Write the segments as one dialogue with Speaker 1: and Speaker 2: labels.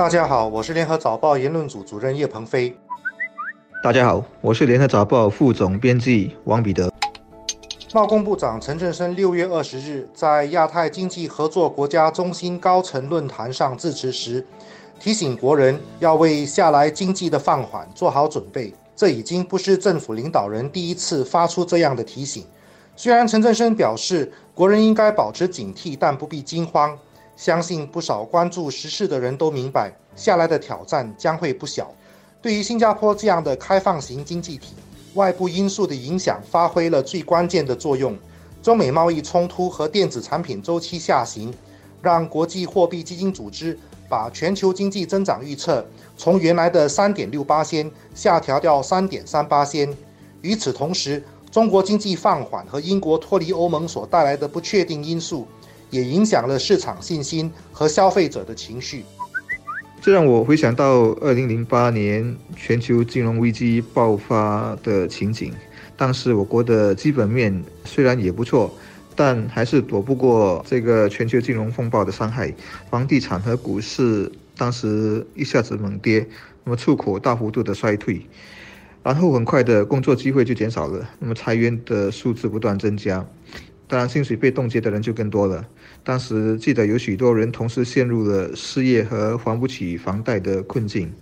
Speaker 1: 大家好，我是联合早报言论组主任叶鹏飞。
Speaker 2: 大家好，我是联合早报副总编辑王彼得。
Speaker 1: 贸工部长陈振声六月二十日在亚太经济合作国家中心高层论坛上致辞时，提醒国人要为下来经济的放缓做好准备。这已经不是政府领导人第一次发出这样的提醒。虽然陈振声表示国人应该保持警惕，但不必惊慌。相信不少关注时事的人都明白，下来的挑战将会不小。对于新加坡这样的开放型经济体，外部因素的影响发挥了最关键的作用。中美贸易冲突和电子产品周期下行，让国际货币基金组织把全球经济增长预测从原来的三点六八仙下调到三点三八仙。与此同时，中国经济放缓和英国脱离欧盟所带来的不确定因素。也影响了市场信心和消费者的情绪。
Speaker 2: 这让我回想到二零零八年全球金融危机爆发的情景。当时我国的基本面虽然也不错，但还是躲不过这个全球金融风暴的伤害。房地产和股市当时一下子猛跌，那么出口大幅度的衰退，然后很快的工作机会就减少了，那么裁员的数字不断增加。当然，薪水被冻结的人就更多了。当时记得有许多人同时陷入了失业和还不起房贷的困境。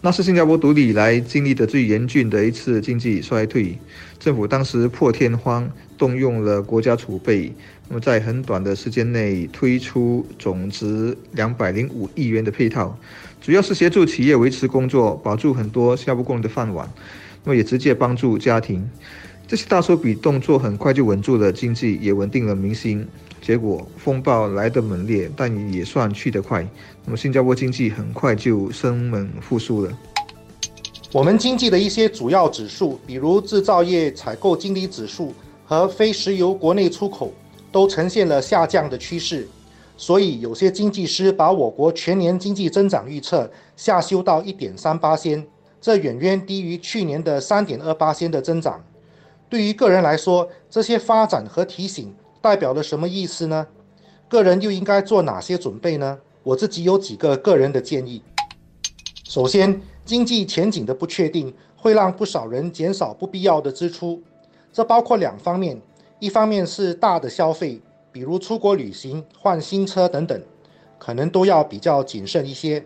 Speaker 2: 那是新加坡独立以来经历的最严峻的一次经济衰退。政府当时破天荒动用了国家储备，那么在很短的时间内推出总值两百零五亿元的配套，主要是协助企业维持工作，保住很多新加坡工人的饭碗。那么也直接帮助家庭。这些大手笔动作很快就稳住了经济，也稳定了民心。结果风暴来得猛烈，但也算去得快。那么新加坡经济很快就生猛复苏了。
Speaker 1: 我们经济的一些主要指数，比如制造业采购经理指数和非石油国内出口，都呈现了下降的趋势。所以有些经济师把我国全年经济增长预测下修到一点三八仙，这远远低于去年的三点二八仙的增长。对于个人来说，这些发展和提醒代表了什么意思呢？个人又应该做哪些准备呢？我自己有几个个人的建议。首先，经济前景的不确定会让不少人减少不必要的支出，这包括两方面：一方面是大的消费，比如出国旅行、换新车等等，可能都要比较谨慎一些；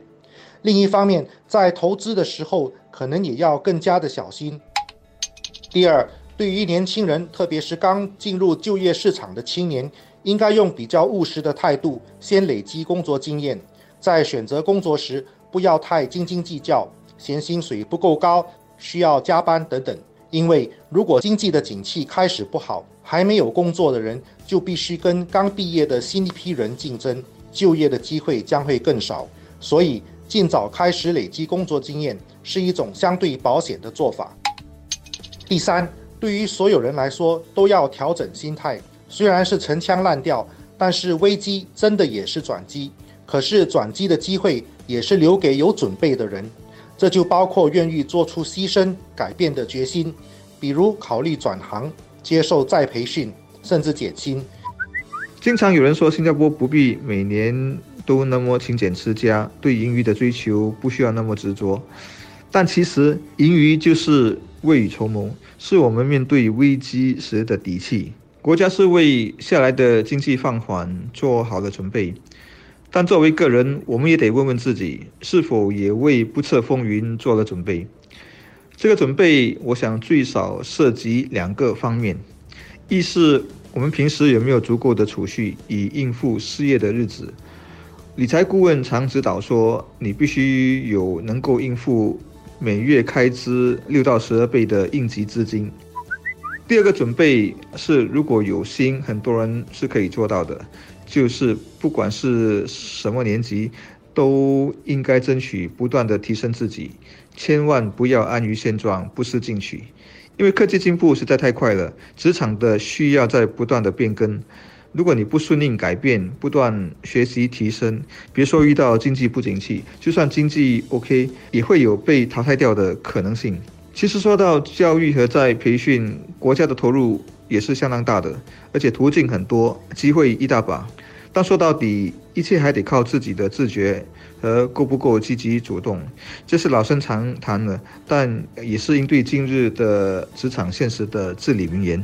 Speaker 1: 另一方面，在投资的时候，可能也要更加的小心。第二。对于年轻人，特别是刚进入就业市场的青年，应该用比较务实的态度，先累积工作经验，在选择工作时不要太斤斤计较，嫌薪水不够高，需要加班等等。因为如果经济的景气开始不好，还没有工作的人就必须跟刚毕业的新一批人竞争，就业的机会将会更少。所以，尽早开始累积工作经验是一种相对保险的做法。第三。对于所有人来说，都要调整心态。虽然是陈腔滥调，但是危机真的也是转机。可是转机的机会也是留给有准备的人，这就包括愿意做出牺牲、改变的决心，比如考虑转行、接受再培训，甚至减薪。
Speaker 2: 经常有人说，新加坡不必每年都那么勤俭持家，对盈余的追求不需要那么执着。但其实，盈余就是未雨绸缪，是我们面对危机时的底气。国家是为下来的经济放缓做好了准备，但作为个人，我们也得问问自己，是否也为不测风云做了准备。这个准备，我想最少涉及两个方面：一是我们平时有没有足够的储蓄，以应付失业的日子。理财顾问常指导说，你必须有能够应付。每月开支六到十二倍的应急资金。第二个准备是，如果有心，很多人是可以做到的，就是不管是什么年级，都应该争取不断的提升自己，千万不要安于现状，不思进取，因为科技进步实在太快了，职场的需要在不断的变更。如果你不顺应改变，不断学习提升，别说遇到经济不景气，就算经济 OK，也会有被淘汰掉的可能性。其实说到教育和在培训，国家的投入也是相当大的，而且途径很多，机会一大把。但说到底，一切还得靠自己的自觉和够不够积极主动。这是老生常谈的，但也是应对今日的职场现实的至理名言。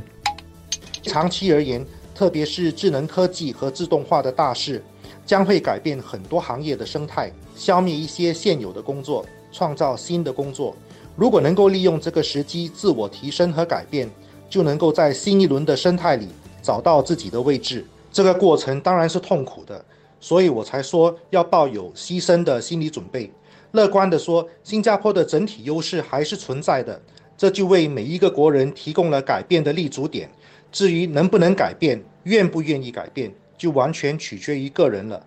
Speaker 1: 长期而言，特别是智能科技和自动化的大势，将会改变很多行业的生态，消灭一些现有的工作，创造新的工作。如果能够利用这个时机自我提升和改变，就能够在新一轮的生态里找到自己的位置。这个过程当然是痛苦的，所以我才说要抱有牺牲的心理准备。乐观地说，新加坡的整体优势还是存在的，这就为每一个国人提供了改变的立足点。至于能不能改变，愿不愿意改变，就完全取决于个人了。